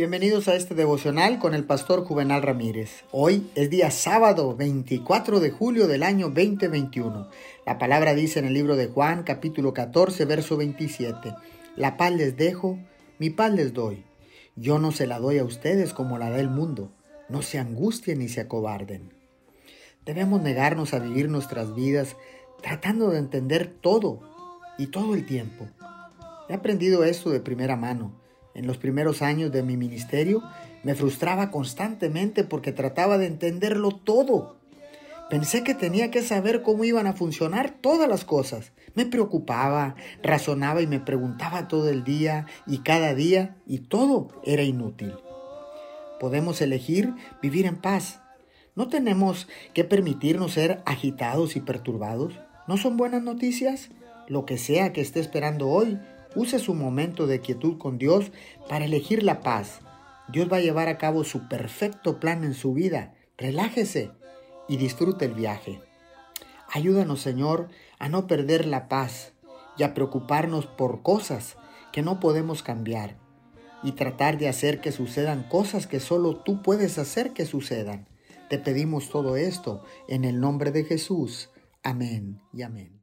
Bienvenidos a este devocional con el pastor Juvenal Ramírez. Hoy es día sábado 24 de julio del año 2021. La palabra dice en el libro de Juan capítulo 14 verso 27. La paz les dejo, mi paz les doy. Yo no se la doy a ustedes como la da el mundo. No se angustien ni se acobarden. Debemos negarnos a vivir nuestras vidas tratando de entender todo y todo el tiempo. He aprendido esto de primera mano en los primeros años de mi ministerio me frustraba constantemente porque trataba de entenderlo todo. Pensé que tenía que saber cómo iban a funcionar todas las cosas. Me preocupaba, razonaba y me preguntaba todo el día y cada día y todo era inútil. Podemos elegir vivir en paz. No tenemos que permitirnos ser agitados y perturbados. ¿No son buenas noticias? Lo que sea que esté esperando hoy, Use su momento de quietud con Dios para elegir la paz. Dios va a llevar a cabo su perfecto plan en su vida. Relájese y disfrute el viaje. Ayúdanos, Señor, a no perder la paz y a preocuparnos por cosas que no podemos cambiar y tratar de hacer que sucedan cosas que solo tú puedes hacer que sucedan. Te pedimos todo esto en el nombre de Jesús. Amén y amén.